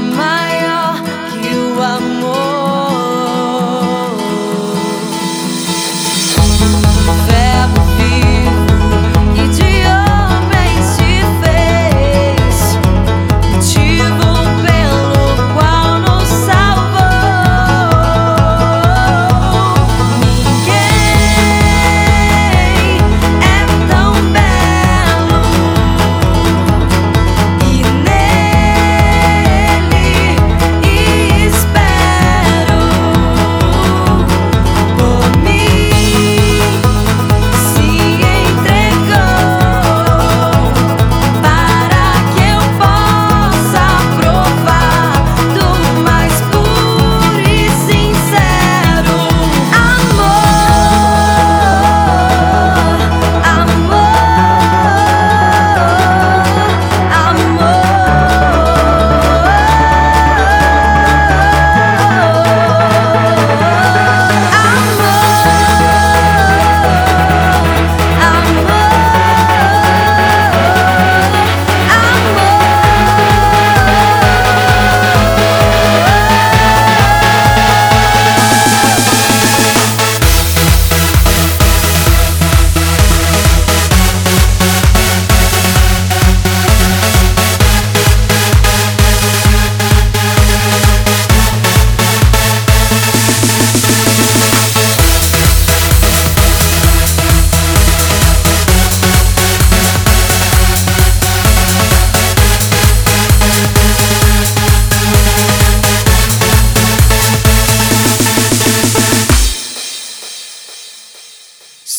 é maior que o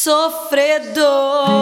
sofredor.